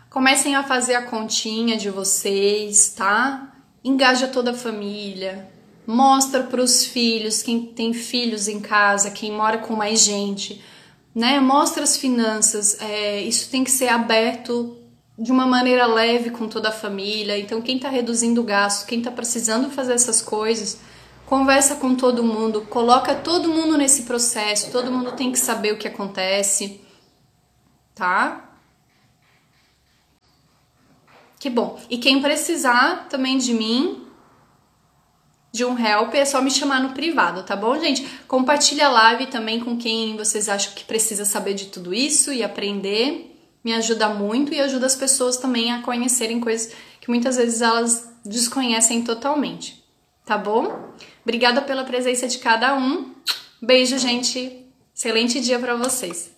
Comecem a fazer a continha de vocês, tá? Engaja toda a família, mostra para os filhos, quem tem filhos em casa, quem mora com mais gente né? Mostra as finanças, é, isso tem que ser aberto de uma maneira leve com toda a família. Então, quem está reduzindo o gasto, quem está precisando fazer essas coisas, conversa com todo mundo, coloca todo mundo nesse processo, todo mundo tem que saber o que acontece, tá? Que bom. E quem precisar também de mim, de um help, é só me chamar no privado, tá bom, gente? Compartilha a live também com quem vocês acham que precisa saber de tudo isso e aprender. Me ajuda muito e ajuda as pessoas também a conhecerem coisas que muitas vezes elas desconhecem totalmente, tá bom? Obrigada pela presença de cada um. Beijo, gente. Excelente dia para vocês.